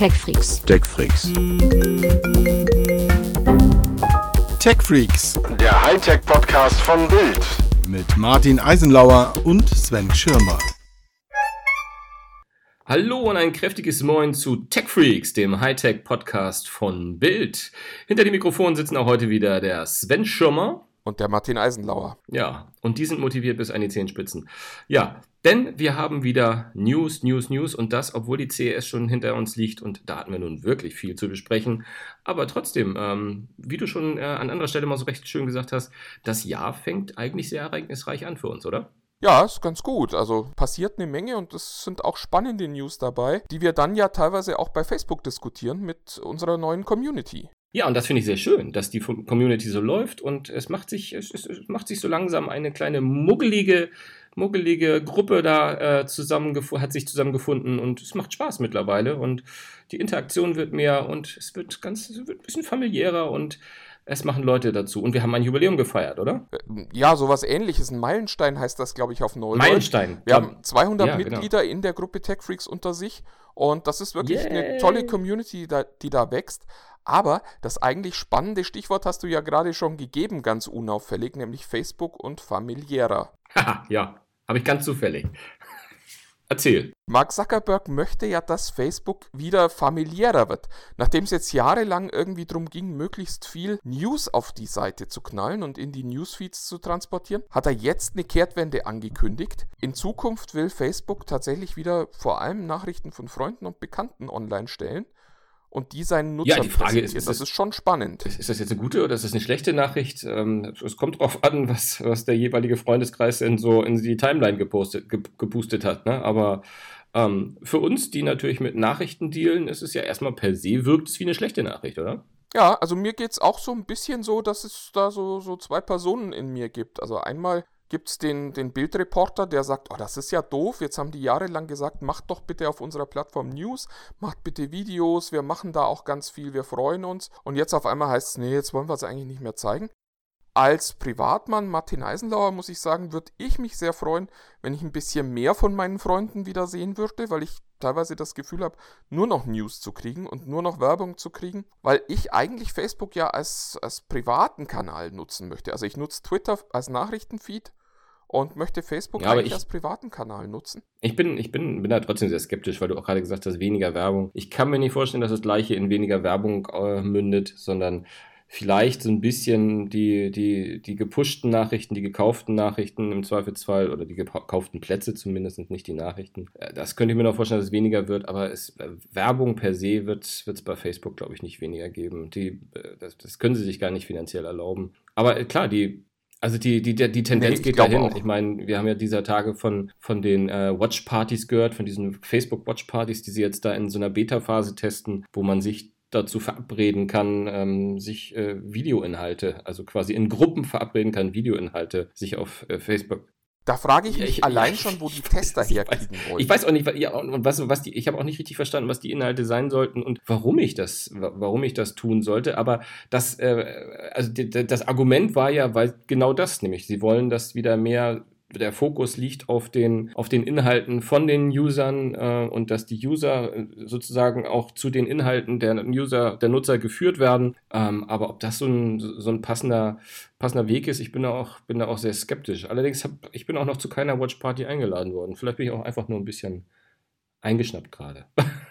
TechFreaks. TechFreaks. TechFreaks Der Hightech-Podcast von Bild. mit Martin Eisenlauer und Sven Schirmer. Hallo und ein kräftiges Moin zu TechFreaks, dem Hightech-Podcast von Bild. Hinter dem Mikrofon sitzen auch heute wieder der Sven Schirmer. Und der Martin Eisenlauer. Ja, und die sind motiviert bis an die Zehenspitzen. Ja, denn wir haben wieder News, News, News und das, obwohl die CES schon hinter uns liegt und da hatten wir nun wirklich viel zu besprechen. Aber trotzdem, ähm, wie du schon äh, an anderer Stelle mal so recht schön gesagt hast, das Jahr fängt eigentlich sehr ereignisreich an für uns, oder? Ja, ist ganz gut. Also passiert eine Menge und es sind auch spannende News dabei, die wir dann ja teilweise auch bei Facebook diskutieren mit unserer neuen Community. Ja, und das finde ich sehr schön, dass die Community so läuft und es macht sich, es, es macht sich so langsam eine kleine muggelige, muggelige Gruppe da äh, zusammengef- hat sich zusammengefunden und es macht Spaß mittlerweile und die Interaktion wird mehr und es wird ganz, es wird ein bisschen familiärer und es machen Leute dazu. Und wir haben ein Jubiläum gefeiert, oder? Äh, Ja, sowas ähnliches. Ein Meilenstein heißt das, glaube ich, auf Neudeutsch. Meilenstein. Wir haben 200 Ja, genau. Mitglieder in der Gruppe TechFreaks unter sich und das ist wirklich eine Yay. tolle Community, die da, die da wächst. Aber das eigentlich spannende Stichwort hast du ja gerade schon gegeben, ganz unauffällig, nämlich Facebook und familiärer. Haha, ja, habe ich ganz zufällig. Erzähl. Mark Zuckerberg möchte ja, dass Facebook wieder familiärer wird. Nachdem es jetzt jahrelang irgendwie darum ging, möglichst viel News auf die Seite zu knallen und in die Newsfeeds zu transportieren, hat er jetzt eine Kehrtwende angekündigt. In Zukunft will Facebook tatsächlich wieder vor allem Nachrichten von Freunden und Bekannten online stellen und die seinen Nutzern Ja, die Frage ist, ist das es- ist schon spannend. Ist das jetzt eine gute oder ist das eine schlechte Nachricht? Ähm, es kommt drauf an, was, was der jeweilige Freundeskreis in so in die Timeline gepostet, ge, gepustet hat. Ne? Aber ähm, für uns, die natürlich mit Nachrichten dealen, ist es ja erstmal per se, wirkt es wie eine schlechte Nachricht, oder? Ja, also mir geht's auch so ein bisschen so, dass es da so, so zwei Personen in mir gibt. Also einmal gibt's den, den Bildreporter, der sagt, oh, das ist ja doof, jetzt haben die jahrelang gesagt, macht doch bitte auf unserer Plattform News, macht bitte Videos, wir machen da auch ganz viel, wir freuen uns. Und jetzt auf einmal heißt es, nee, jetzt wollen wir es eigentlich nicht mehr zeigen. Als Privatmann Martin Eisenlauer muss ich sagen, würde ich mich sehr freuen, wenn ich ein bisschen mehr von meinen Freunden wieder sehen würde, weil ich teilweise das Gefühl habe, nur noch News zu kriegen und nur noch Werbung zu kriegen, weil ich eigentlich Facebook ja als, als privaten Kanal nutzen möchte. Also ich nutze Twitter als Nachrichtenfeed und möchte Facebook Ja, eigentlich ich- als privaten Kanal nutzen. Ich bin, ich bin, bin da trotzdem sehr skeptisch, weil du auch gerade gesagt hast, weniger Werbung. Ich kann mir nicht vorstellen, dass das gleiche in weniger Werbung äh, mündet, sondern vielleicht so ein bisschen die, die, die gepushten Nachrichten, die gekauften Nachrichten im Zweifelsfall oder die gekauften Plätze zumindest, nicht die Nachrichten. Äh, Das könnte ich mir noch vorstellen, dass es weniger wird, aber es, äh, Werbung per se wird es bei Facebook, glaube ich, nicht weniger geben. Die, äh, das, das können sie sich gar nicht finanziell erlauben. Aber klar, die, also die, die, die Tendenz Nee, geht dahin. auch. Ich meine, wir haben ja dieser Tage von, von den äh, Watch-Partys gehört, von diesen Facebook-Watch-Partys, die sie jetzt da in so einer Beta-Phase testen, wo man sich dazu verabreden kann, ähm, sich äh, Videoinhalte, also quasi in Gruppen verabreden kann, Videoinhalte sich auf äh, Facebook Da frage ich Ja, mich ich- allein schon, wo die Tester weiß- ich weiß- herkriegen wollen. Ich weiß auch nicht, ja, und was, was die, ich habe auch nicht richtig verstanden, was die Inhalte sein sollten und warum ich das, wa- warum ich das tun sollte. Aber das, äh, also die- das Argument war ja, weil genau das, nämlich sie wollen, dass wieder mehr der Fokus liegt auf den, auf den Inhalten von den Usern äh, und dass die User äh, sozusagen auch zu den Inhalten der User, der Nutzer geführt werden. Ähm, aber ob das so ein, so ein passender, passender Weg ist, ich bin da auch, bin da auch sehr skeptisch. Allerdings hab, ich bin auch noch zu keiner Watch Party eingeladen worden. Vielleicht bin ich auch einfach nur ein bisschen eingeschnappt gerade.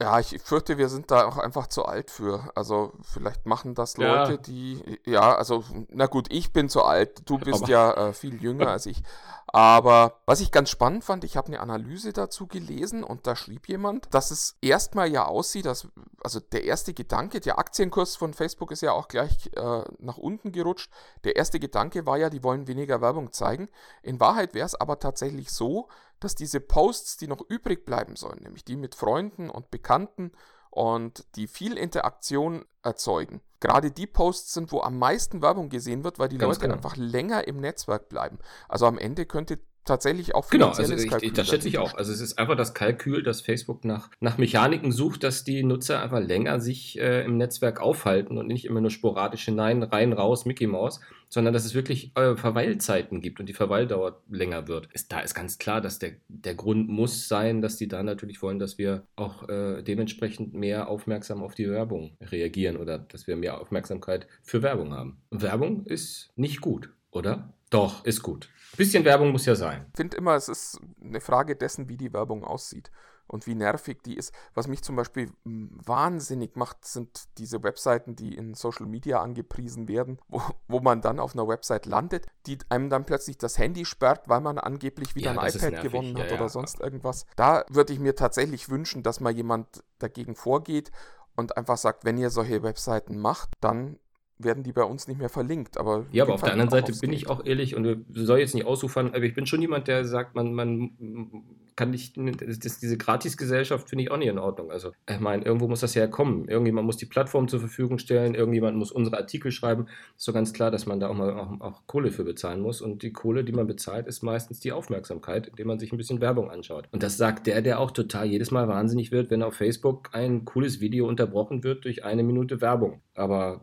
Ja, ich fürchte, wir sind da auch einfach zu alt für. Also vielleicht machen das Ja. Leute, die, ja, also, na gut, ich bin zu alt, du bist Aber- ja äh, viel jünger als ich. Aber was ich ganz spannend fand, ich habe eine Analyse dazu gelesen und da schrieb jemand, dass es erstmal ja aussieht, dass, also der erste Gedanke, der Aktienkurs von Facebook ist ja auch gleich äh, nach unten gerutscht. Der erste Gedanke war ja, die wollen weniger Werbung zeigen. In Wahrheit wäre es aber tatsächlich so, dass diese Posts, die noch übrig bleiben sollen, nämlich die mit Freunden und Bekannten und die viel Interaktion erzeugen, gerade die Posts sind, wo am meisten Werbung gesehen wird, weil die Ganz Leute genau. einfach länger im Netzwerk bleiben. Also am Ende könnte tatsächlich auch genau, also ich, ich, das schätze ich auch. Also es ist einfach das Kalkül, dass Facebook nach, nach Mechaniken sucht, dass die Nutzer einfach länger sich äh, im Netzwerk aufhalten und nicht immer nur sporadisch hinein, rein, raus, Mickey Mouse, sondern dass es wirklich äh, Verweilzeiten gibt und die Verweildauer länger wird. Ist, da ist ganz klar, dass der, der Grund muss sein, dass die da natürlich wollen, dass wir auch äh, dementsprechend mehr aufmerksam auf die Werbung reagieren oder dass wir mehr Aufmerksamkeit für Werbung haben. Werbung ist nicht gut, oder? Doch, ist gut. Bisschen Werbung muss ja sein. Ich finde immer, es ist eine Frage dessen, wie die Werbung aussieht und wie nervig die ist. Was mich zum Beispiel wahnsinnig macht, sind diese Webseiten, die in Social Media angepriesen werden, wo, wo man dann auf einer Website landet, die einem dann plötzlich das Handy sperrt, weil man angeblich wieder ja, ein iPad gewonnen hat ja, oder ja. sonst irgendwas. Da würde ich mir tatsächlich wünschen, dass mal jemand dagegen vorgeht und einfach sagt, wenn ihr solche Webseiten macht, dann werden die bei uns nicht mehr verlinkt. Aber ja, aber auf der anderen Seite bin ich auch ehrlich und soll jetzt nicht ausufern, aber ich bin schon jemand, der sagt, man, man kann nicht, das, diese Gratisgesellschaft finde ich auch nicht in Ordnung. Also, ich meine, irgendwo muss das ja kommen. Irgendjemand muss die Plattform zur Verfügung stellen, irgendjemand muss unsere Artikel schreiben. Ist so ganz klar, dass man da auch mal auch, auch Kohle für bezahlen muss. Und die Kohle, die man bezahlt, ist meistens die Aufmerksamkeit, indem man sich ein bisschen Werbung anschaut. Und das sagt der, der auch total jedes Mal wahnsinnig wird, wenn auf Facebook ein cooles Video unterbrochen wird durch eine Minute Werbung. Aber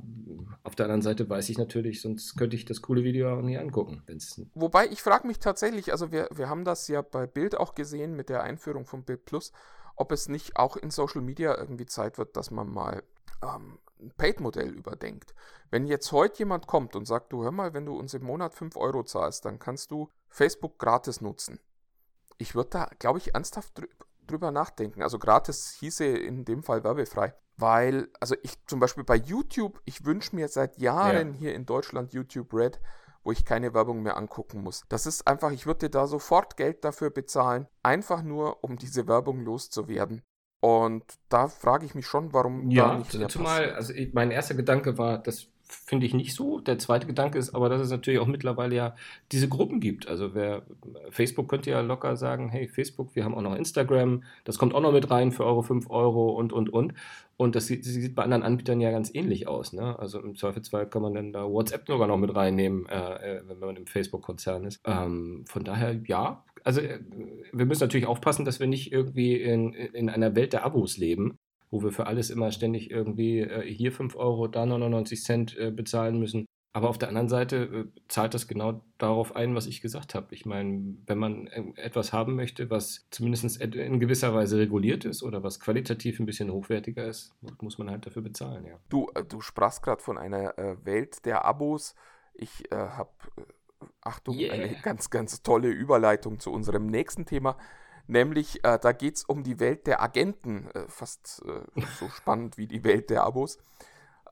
auf der anderen Seite weiß ich natürlich, sonst könnte ich das coole Video auch nie angucken. Wobei ich frage mich tatsächlich, also wir, wir haben das ja bei Bild auch gesehen, mit der Einführung von Bild Plus, ob es nicht auch in Social Media irgendwie Zeit wird, dass man mal ähm, ein Paid-Modell überdenkt. Wenn jetzt heute jemand kommt und sagt, du hör mal, wenn du uns im Monat 5 Euro zahlst, dann kannst du Facebook gratis nutzen. Ich würde da, glaube ich, ernsthaft drü drüber nachdenken. Also gratis hieße in dem Fall werbefrei. Weil, also ich zum Beispiel bei YouTube, ich wünsche mir seit Jahren ja. hier in Deutschland YouTube Red, wo ich keine Werbung mehr angucken muss. Das ist einfach, ich würde da sofort Geld dafür bezahlen, einfach nur, um diese Werbung loszuwerden. Und da frage ich mich schon, warum ja, da nicht mehr zumal, also mein erster Gedanke war, das finde ich nicht so. Der zweite Gedanke ist aber, dass es natürlich auch mittlerweile ja diese Gruppen gibt. Also wer Facebook könnte ja locker sagen, hey Facebook, wir haben auch noch Instagram, das kommt auch noch mit rein für eure 5 Euro und und und. Und das sieht, sieht, bei anderen Anbietern ja ganz ähnlich aus. Ne? Also im Zweifelsfall kann man dann da WhatsApp sogar noch mit reinnehmen, äh, äh wenn man im Facebook-Konzern ist. Ähm, von daher, ja. Also äh, wir müssen natürlich aufpassen, dass wir nicht irgendwie in, in einer Welt der Abos leben, wo wir für alles immer ständig irgendwie äh, hier 5 Euro, da 99 Cent äh, bezahlen müssen. Aber auf der anderen Seite äh, zahlt das genau darauf ein, was ich gesagt habe. Ich meine, wenn man etwas haben möchte, was zumindest in gewisser Weise reguliert ist oder was qualitativ ein bisschen hochwertiger ist, muss man halt dafür bezahlen, ja. Du, du sprachst gerade von einer Welt der Abos. Ich habe, Achtung, yeah. eine ganz, ganz tolle Überleitung zu unserem nächsten Thema. Nämlich, da geht es um die Welt der Agenten. fast so spannend wie die Welt der Abos.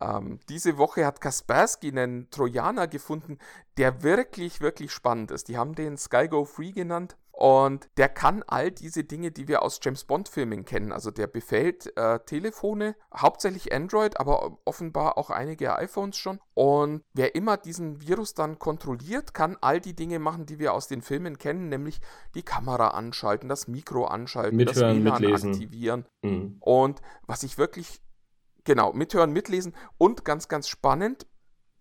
Ähm, diese Woche hat Kaspersky einen Trojaner gefunden, der wirklich, wirklich spannend ist. Die haben den SkyGo Free genannt. Und der kann all diese Dinge, die wir aus James Bond-Filmen kennen. Also der befällt äh, Telefone, hauptsächlich Android, aber offenbar auch einige iPhones schon. Und wer immer diesen Virus dann kontrolliert, kann all die Dinge machen, die wir aus den Filmen kennen, nämlich die Kamera anschalten, das Mikro anschalten, Mithören, das WLAN mitlesen. aktivieren. Mhm. Und was ich wirklich Genau, mithören, mitlesen und ganz, ganz spannend,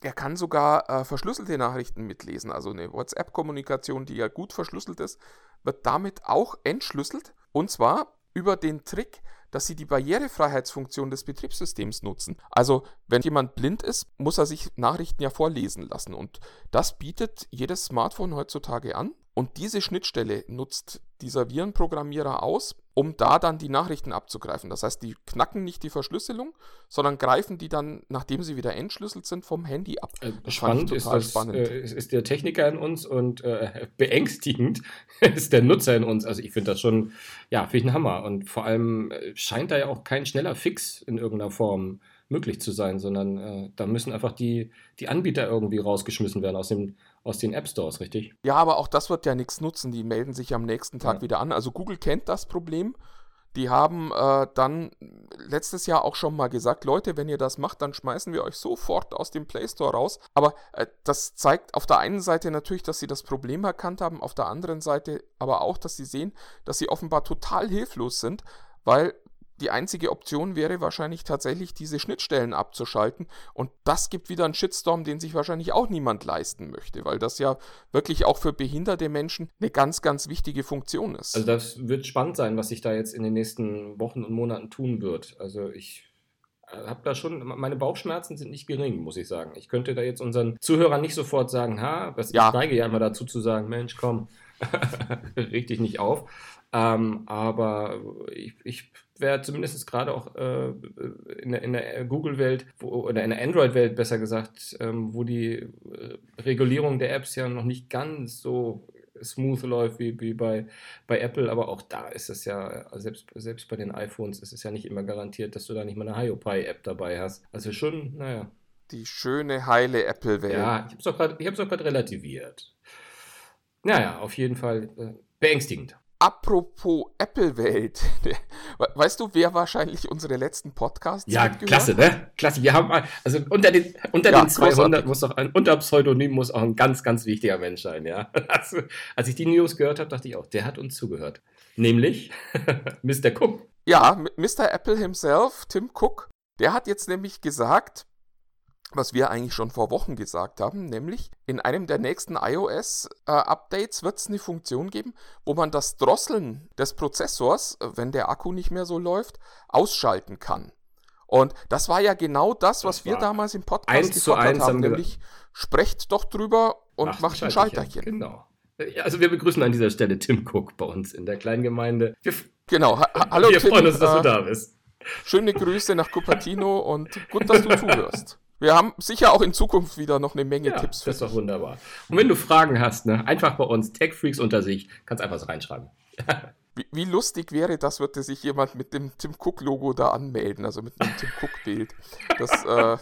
er kann sogar äh, verschlüsselte Nachrichten mitlesen. Also eine WhatsApp-Kommunikation, die ja gut verschlüsselt ist, wird damit auch entschlüsselt. Und zwar über den Trick, dass sie die Barrierefreiheitsfunktion des Betriebssystems nutzen. Also, wenn jemand blind ist, muss er sich Nachrichten ja vorlesen lassen. Und das bietet jedes Smartphone heutzutage an. Und diese Schnittstelle nutzt dieser Virenprogrammierer aus, um da dann die Nachrichten abzugreifen. Das heißt, die knacken nicht die Verschlüsselung, sondern greifen die dann, nachdem sie wieder entschlüsselt sind, vom Handy ab. Äh, das spannend ist, das, spannend. Äh, ist der Techniker in uns und äh, beängstigend ist der Nutzer in uns. Also ich finde das schon, ja, finde ich einen Hammer. Und vor allem äh, scheint da ja auch kein schneller Fix in irgendeiner Form möglich zu sein, sondern äh, da müssen einfach die, die Anbieter irgendwie rausgeschmissen werden aus, dem, aus den App Stores, richtig? Ja, aber auch das wird ja nichts nutzen. Die melden sich am nächsten Tag ja. wieder an. Also Google kennt das Problem. Die haben äh, dann letztes Jahr auch schon mal gesagt, Leute, wenn ihr das macht, dann schmeißen wir euch sofort aus dem Play Store raus. Aber äh, das zeigt auf der einen Seite natürlich, dass sie das Problem erkannt haben, auf der anderen Seite aber auch, dass sie sehen, dass sie offenbar total hilflos sind, weil die einzige Option wäre wahrscheinlich tatsächlich diese Schnittstellen abzuschalten. Und das gibt wieder einen Shitstorm, den sich wahrscheinlich auch niemand leisten möchte, weil das ja wirklich auch für behinderte Menschen eine ganz, ganz wichtige Funktion ist. Also das wird spannend sein, was sich da jetzt in den nächsten Wochen und Monaten tun wird. Also ich äh, habe da schon, meine Bauchschmerzen sind nicht gering, muss ich sagen. Ich könnte da jetzt unseren Zuhörern nicht sofort sagen, ha, was ja. ich neige ja immer dazu zu sagen, Mensch, komm, richtig nicht auf. Ähm, aber ich, ich wäre zumindest gerade auch äh, in der, in der Google-Welt oder in der Android-Welt besser gesagt, ähm, wo die äh, Regulierung der Apps ja noch nicht ganz so smooth läuft wie, wie bei, bei Apple, aber auch da ist es ja, selbst, selbst bei den iPhones ist es ja nicht immer garantiert, dass du da nicht mal eine HioPi-App dabei hast. Also schon, naja. Die schöne, heile Apple-Welt. Ja, ich habe es auch gerade relativiert. Naja, auf jeden Fall äh, beängstigend. Apropos Apple-Welt. Weißt du, wer wahrscheinlich unsere letzten Podcasts Ja, klasse, ne? Klasse. Wir haben, also unter den, unter ja, den 200 großartig. muss auch ein, unter Pseudonym muss auch ein ganz, ganz wichtiger Mensch sein, ja. Also, als ich die News gehört habe, dachte ich auch, der hat uns zugehört. Nämlich Mr. Cook. Ja, Mr. Apple himself, Tim Cook, der hat jetzt nämlich gesagt, was wir eigentlich schon vor Wochen gesagt haben, nämlich in einem der nächsten iOS-Updates äh, wird es eine Funktion geben, wo man das Drosseln des Prozessors, wenn der Akku nicht mehr so läuft, ausschalten kann. Und das war ja genau das, das was wir damals im Podcast gefordert haben, nämlich sprecht doch drüber und macht, macht ein Schalterchen. Genau. Also wir begrüßen an dieser Stelle Tim Cook bei uns in der kleinen Gemeinde. Wir, genau, ha hallo wir Tim. Wir freuen uns, dass du äh, da bist. Schöne Grüße nach Cupertino und gut, dass du zuhörst. Wir haben sicher auch in Zukunft wieder noch eine Menge ja, Tipps für Das ist doch wunderbar. Und wenn du Fragen hast, ne, einfach bei uns, Tech Freaks unter sich, kannst einfach so reinschreiben. wie, wie, lustig wäre das, würde sich jemand mit dem Tim Cook-Logo da anmelden, also mit einem Tim Cook-Bild. Das, äh,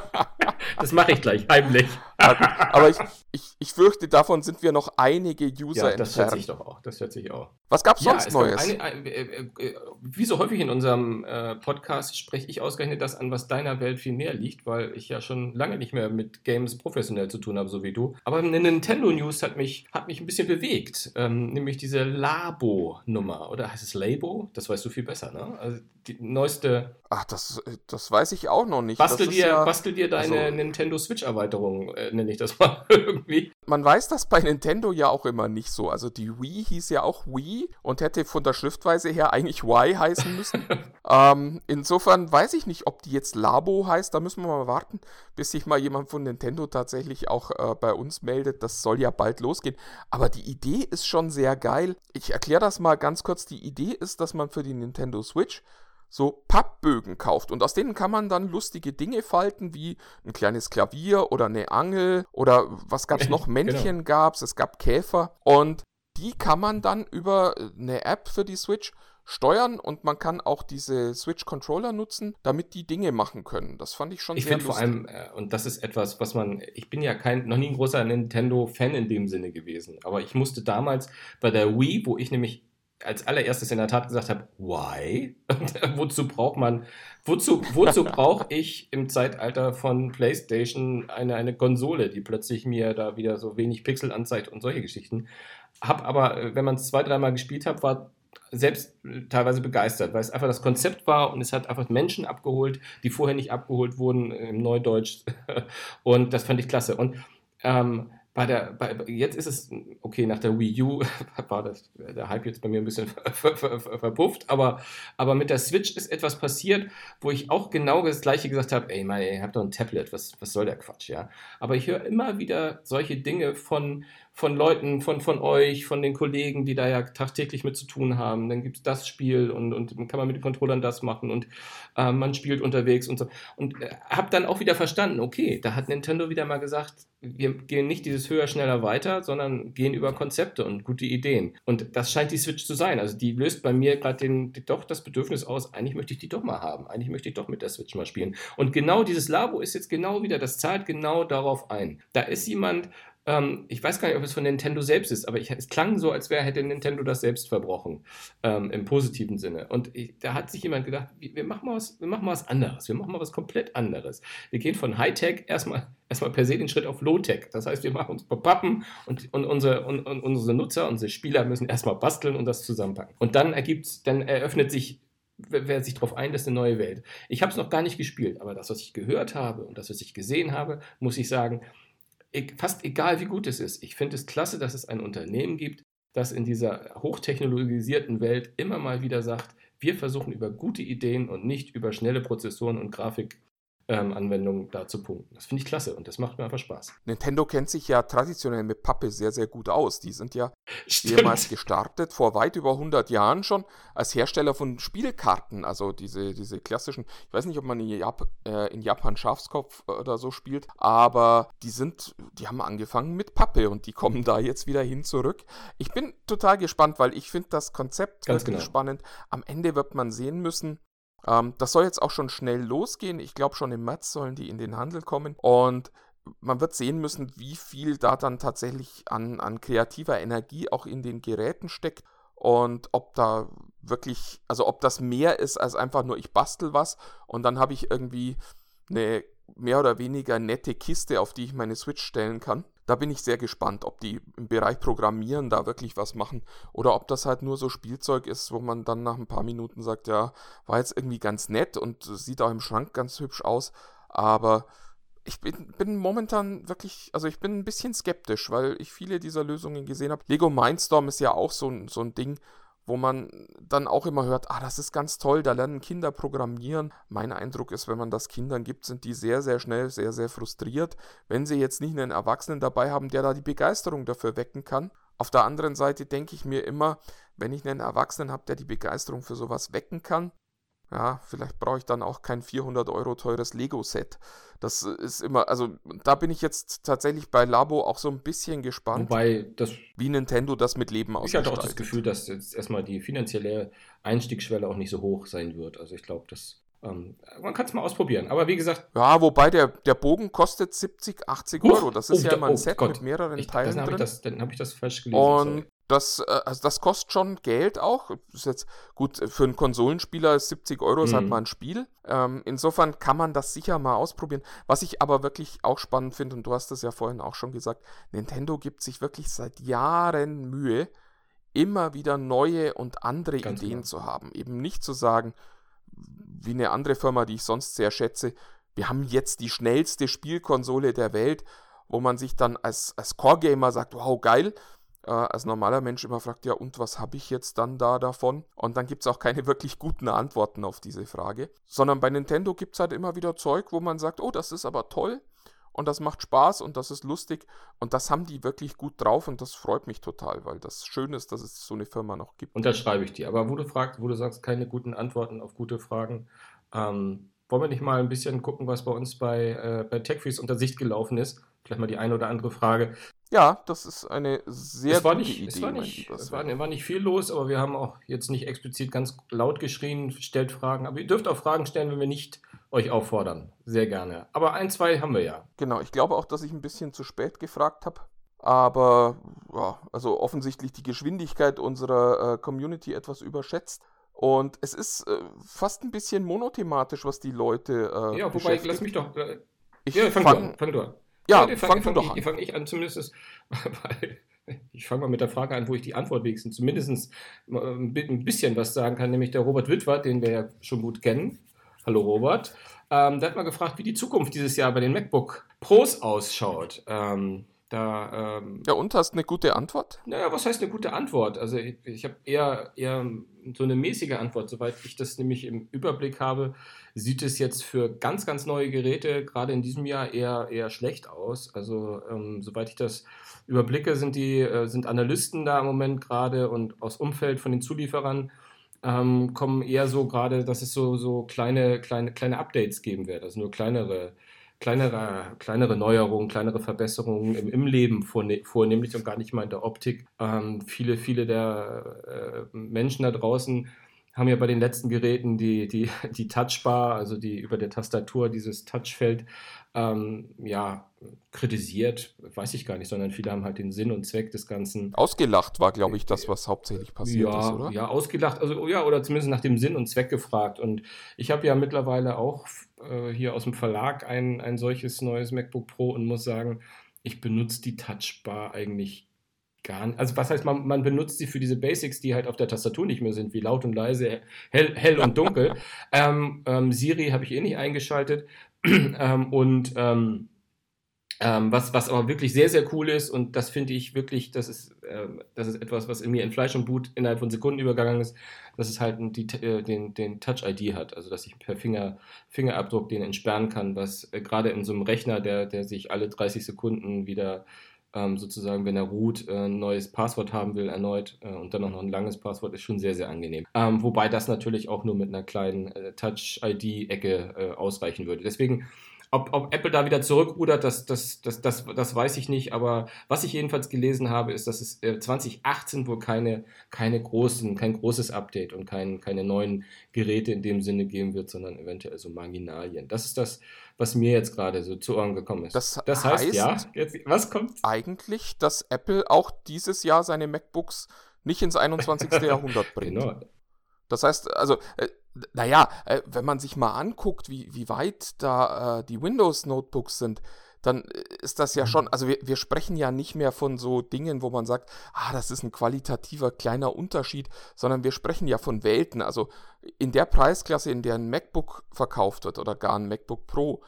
das mache ich gleich, heimlich. Aber ich, ich, ich fürchte, davon sind wir noch einige User ja, das entfernt. Das hört sich doch auch. Das hört sich auch. Was gab es ja, sonst Neues? Eine, eine, äh, äh, wie so häufig in unserem äh, Podcast spreche ich ausgerechnet das an, was deiner Welt viel mehr liegt, weil ich ja schon lange nicht mehr mit Games professionell zu tun habe, so wie du. Aber eine Nintendo News hat mich, hat mich ein bisschen bewegt. Ähm, nämlich diese Labo-Nummer. Oder heißt es Labo? Das weißt du viel besser, ne? Also die neueste. Ach, das, das weiß ich auch noch nicht. Bastel, dir, ja, bastel dir deine also, Nintendo Switch-Erweiterung, äh, nenne ich das mal irgendwie. Man weiß das bei Nintendo ja auch immer nicht so. Also die Wii hieß ja auch Wii und hätte von der Schriftweise her eigentlich Y heißen müssen. ähm, insofern weiß ich nicht, ob die jetzt Labo heißt. Da müssen wir mal warten, bis sich mal jemand von Nintendo tatsächlich auch äh, bei uns meldet. Das soll ja bald losgehen. Aber die Idee ist schon sehr geil. Ich erkläre das mal ganz kurz. Die Idee ist, dass man für die Nintendo Switch so Pappbögen kauft. Und aus denen kann man dann lustige Dinge falten, wie ein kleines Klavier oder eine Angel oder was gab es noch? Genau. Männchen genau. gab es, es gab Käfer. Und die kann man dann über eine App für die Switch steuern und man kann auch diese Switch-Controller nutzen, damit die Dinge machen können. Das fand ich schon ich sehr lustig. Ich finde vor allem, äh, und das ist etwas, was man, ich bin ja kein, noch nie ein großer Nintendo-Fan in dem Sinne gewesen, aber ich musste damals bei der Wii, wo ich nämlich als allererstes in der Tat gesagt habe, why? wozu braucht man, wozu, wozu brauche ich im Zeitalter von PlayStation eine, eine Konsole, die plötzlich mir da wieder so wenig Pixel anzeigt und solche Geschichten. Hab aber, äh, wenn man es zwei, dreimal gespielt hat, war selbst äh, teilweise begeistert, weil es einfach das Konzept war und es hat einfach Menschen abgeholt, die vorher nicht abgeholt wurden im Neudeutsch. und das fand ich klasse. Und ähm, bei der, bei, jetzt ist es, okay, nach der Wii U war das, der Hype jetzt bei mir ein bisschen ver, ver, ver, verpufft, aber, aber mit der Switch ist etwas passiert, wo ich auch genau das Gleiche gesagt habe, ey, Mann, ihr habt doch ein Tablet, was, was soll der Quatsch, ja? Aber ich höre immer wieder solche Dinge von, von Leuten, von, von euch, von den Kollegen, die da ja tagtäglich mit zu tun haben. Dann gibt es das Spiel und, und kann man mit den Controllern das machen und äh, man spielt unterwegs und so. Und äh, habe dann auch wieder verstanden, okay, da hat Nintendo wieder mal gesagt, wir gehen nicht dieses höher, schneller weiter, sondern gehen über Konzepte und gute Ideen. Und das scheint die Switch zu sein. Also die löst bei mir gerade doch das Bedürfnis aus, eigentlich möchte ich die doch mal haben. Eigentlich möchte ich doch mit der Switch mal spielen. Und genau dieses Labo ist jetzt genau wieder, das zahlt genau darauf ein. Da ist jemand, ähm, ich weiß gar nicht, ob es von Nintendo selbst ist, aber ich, es klang so, als wäre hätte Nintendo das selbst verbrochen, ähm, im positiven Sinne. Und ich, da hat sich jemand gedacht, wir machen, mal was, wir machen mal was anderes, wir machen mal was komplett anderes. Wir gehen von Hightech erstmal, erstmal per se den Schritt auf Low-Tech. Das heißt, wir machen uns Pappen und, und, unsere, und, und unsere Nutzer, unsere Spieler müssen erstmal basteln und das zusammenpacken. Und dann ergibt, dann eröffnet sich wer, sich darauf einlässt, eine neue Welt. Ich habe es noch gar nicht gespielt, aber das, was ich gehört habe und das, was ich gesehen habe, muss ich sagen, fast egal wie gut es ist. Ich finde es klasse, dass es ein Unternehmen gibt, das in dieser hochtechnologisierten Welt immer mal wieder sagt, wir versuchen über gute Ideen und nicht über schnelle Prozessoren und Grafik ähm, Anwendungen da zu punkten. Das finde ich klasse und das macht mir einfach Spaß. Nintendo kennt sich ja traditionell mit Pappe sehr, sehr gut aus. Die sind ja Stimmt. ehemals gestartet, vor weit über 100 Jahren schon, als Hersteller von Spielkarten. Also diese, diese klassischen, ich weiß nicht, ob man in, Jap äh, in Japan Schafskopf oder so spielt, aber die sind, die haben angefangen mit Pappe und die kommen da jetzt wieder hin zurück. Ich bin total gespannt, weil ich finde das Konzept Ganz genau. spannend. Am Ende wird man sehen müssen, ähm, das soll jetzt auch schon schnell losgehen. Ich glaube, schon im März sollen die in den Handel kommen. Und man wird sehen müssen, wie viel da dann tatsächlich an, an kreativer Energie auch in den Geräten steckt und ob da wirklich, also ob das mehr ist als einfach nur ich bastel was und dann habe ich irgendwie eine mehr oder weniger nette Kiste, auf die ich meine Switch stellen kann da bin ich sehr gespannt, ob die im Bereich Programmieren da wirklich was machen oder ob das halt nur so Spielzeug ist, wo man dann nach ein paar Minuten sagt, ja, war jetzt irgendwie ganz nett und sieht auch im Schrank ganz hübsch aus, aber ich bin, bin, momentan wirklich, also ich bin ein bisschen skeptisch, weil ich viele dieser Lösungen gesehen habe. Lego Mindstorm ist ja auch so, so ein Ding, wo man dann auch immer hört, ah, das ist ganz toll, da lernen Kinder programmieren. Mein Eindruck ist, wenn man das Kindern gibt, sind die sehr, sehr schnell, sehr, sehr frustriert, wenn sie jetzt nicht einen Erwachsenen dabei haben, der da die Begeisterung dafür wecken kann. Auf der anderen Seite denke ich mir immer, wenn ich einen Erwachsenen habe, der die Begeisterung für sowas wecken kann, ja, vielleicht brauche ich dann auch kein 400 Euro teures Lego-Set. Das ist immer, also da bin ich jetzt tatsächlich bei Labo auch so ein bisschen gespannt, Wobei das, wie Nintendo das mit Leben ausgestaltet. Ich hatte auch das Gefühl, dass jetzt erstmal die finanzielle Einstiegsschwelle auch nicht so hoch sein wird. Also ich glaube, das ähm, man kann es mal ausprobieren. Aber wie gesagt. Ja, wobei der, der Bogen kostet 70, 80 Euro. Das ist oh, ja immer ein oh, Set Gott. mit mehreren ich, Teilen. Dann habe ich, das, hab ich das falsch gelesen. Und das, äh, also das kostet schon Geld auch. Ist jetzt gut, für einen Konsolenspieler 70 Euro ist halt mhm. mal ein Spiel. Ähm, insofern kann man das sicher mal ausprobieren. Was ich aber wirklich auch spannend finde, und du hast es ja vorhin auch schon gesagt, Nintendo gibt sich wirklich seit Jahren Mühe, immer wieder neue und andere Ganz Ideen genau. zu haben. Eben nicht zu sagen, wie eine andere Firma, die ich sonst sehr schätze, wir haben jetzt die schnellste Spielkonsole der Welt, wo man sich dann als, als Core-Gamer sagt, wow, geil, äh, als normaler Mensch immer fragt, ja, und was habe ich jetzt dann da davon? Und dann gibt es auch keine wirklich guten Antworten auf diese Frage. Sondern bei Nintendo gibt es halt immer wieder Zeug, wo man sagt, oh, das ist aber toll und das macht Spaß und das ist lustig und das haben die wirklich gut drauf und das freut mich total, weil das schön ist, dass es so eine Firma noch gibt. Und das schreibe ich dir. Aber wo du fragst, wo du sagst, keine guten Antworten auf gute Fragen, ähm, wollen wir nicht mal ein bisschen gucken, was bei uns bei, äh, bei TechFreeze unter Sicht gelaufen ist? Vielleicht mal die eine oder andere Frage. Ja, das ist eine sehr es war gute nicht, Idee. Es, war nicht, es war, war, nicht viel los, aber wir haben auch jetzt nicht explizit ganz laut geschrien, stellt Fragen. Aber ihr dürft auch Fragen stellen, wenn wir nicht euch auffordern. Sehr gerne. Aber ein, zwei haben wir ja. Genau, ich glaube auch, dass ich ein bisschen zu spät gefragt habe. Aber ja, also offensichtlich die Geschwindigkeit unserer äh, Community etwas überschätzt. Und es ist äh, fast ein bisschen monothematisch, was die Leute. Äh, ja, wobei, lass mich doch. Äh, ich ja, fang, fang, du an. Fang du an. Ja, ja fang, fang, doch ich, an. Fange ich an, zumindest, weil ich fange mal mit der Frage an, wo ich die Antwort wenigstens zumindest ein bisschen was sagen kann, nämlich der Robert Wittwer, den wir ja schon gut kennen. Hallo Robert. Ähm, der hat mal gefragt, wie die Zukunft dieses Jahr bei den MacBook Pros ausschaut. Ähm, da, ähm, ja, und hast eine gute Antwort? Naja, was heißt eine gute Antwort? Also ich, ich habe eher, eher so eine mäßige Antwort. Soweit ich das nämlich im Überblick habe, sieht es jetzt für ganz, ganz neue Geräte gerade in diesem Jahr eher, eher schlecht aus. Also ähm, soweit ich das überblicke, sind die äh, sind Analysten da im Moment gerade und aus Umfeld von den Zulieferern ähm, kommen eher so gerade, dass es so, so kleine, kleine, kleine Updates geben wird, also nur kleinere kleinere, kleinere Neuerungen, kleinere Verbesserungen im, im Leben vornehmlich und gar nicht mal in der Optik. Ähm, viele, viele der äh, Menschen da draußen haben ja bei den letzten Geräten die, die, die Touchbar, also die über der Tastatur dieses Touchfeld, ähm, ja, kritisiert, weiß ich gar nicht, sondern viele haben halt den Sinn und Zweck des Ganzen. Ausgelacht war, glaube ich, das, was hauptsächlich passiert ja, ist, oder? Ja, ausgelacht, also ja, oder zumindest nach dem Sinn und Zweck gefragt. Und ich habe ja mittlerweile auch äh, hier aus dem Verlag ein, ein solches neues MacBook Pro und muss sagen, ich benutze die Touchbar eigentlich gar nicht. Also was heißt, man, man benutzt sie für diese Basics, die halt auf der Tastatur nicht mehr sind, wie laut und leise, hell, hell und dunkel. ähm, ähm, Siri habe ich eh nicht eingeschaltet. ähm, und ähm, was, was aber wirklich sehr, sehr cool ist und das finde ich wirklich, das ist, äh, das ist etwas, was in mir in Fleisch und Blut innerhalb von Sekunden übergegangen ist, dass es halt die, äh, den, den Touch-ID hat, also dass ich per Finger, Fingerabdruck den entsperren kann, was äh, gerade in so einem Rechner, der, der sich alle 30 Sekunden wieder ähm, sozusagen, wenn er ruht, äh, ein neues Passwort haben will, erneut äh, und dann auch noch ein langes Passwort, ist schon sehr, sehr angenehm. Ähm, wobei das natürlich auch nur mit einer kleinen äh, Touch-ID-Ecke ausreichen würde. Deswegen ob, ob Apple da wieder zurückrudert, das, das, das, das, das weiß ich nicht. Aber was ich jedenfalls gelesen habe, ist, dass es 2018 äh, wohl keine, keine großen, kein großes Update und kein, keine neuen Geräte in dem Sinne geben wird, sondern eventuell so Marginalien. Das ist das, was mir jetzt gerade so zu Ohren gekommen ist. Das, das heißt, heißt, ja, jetzt, was kommt? Eigentlich, dass Apple auch dieses Jahr seine MacBooks nicht ins 21. Jahrhundert bringt. Genau. Das heißt, also äh, naja, äh, wenn man sich mal anguckt, wie, wie weit da äh, die Windows-Notebooks sind, dann äh, ist das ja mhm. schon, also wir, wir sprechen ja nicht mehr von so Dingen, wo man sagt, ah, das ist ein qualitativer kleiner Unterschied, sondern wir sprechen ja von Welten. Also in der Preisklasse, in der ein MacBook verkauft wird oder gar ein MacBook Pro,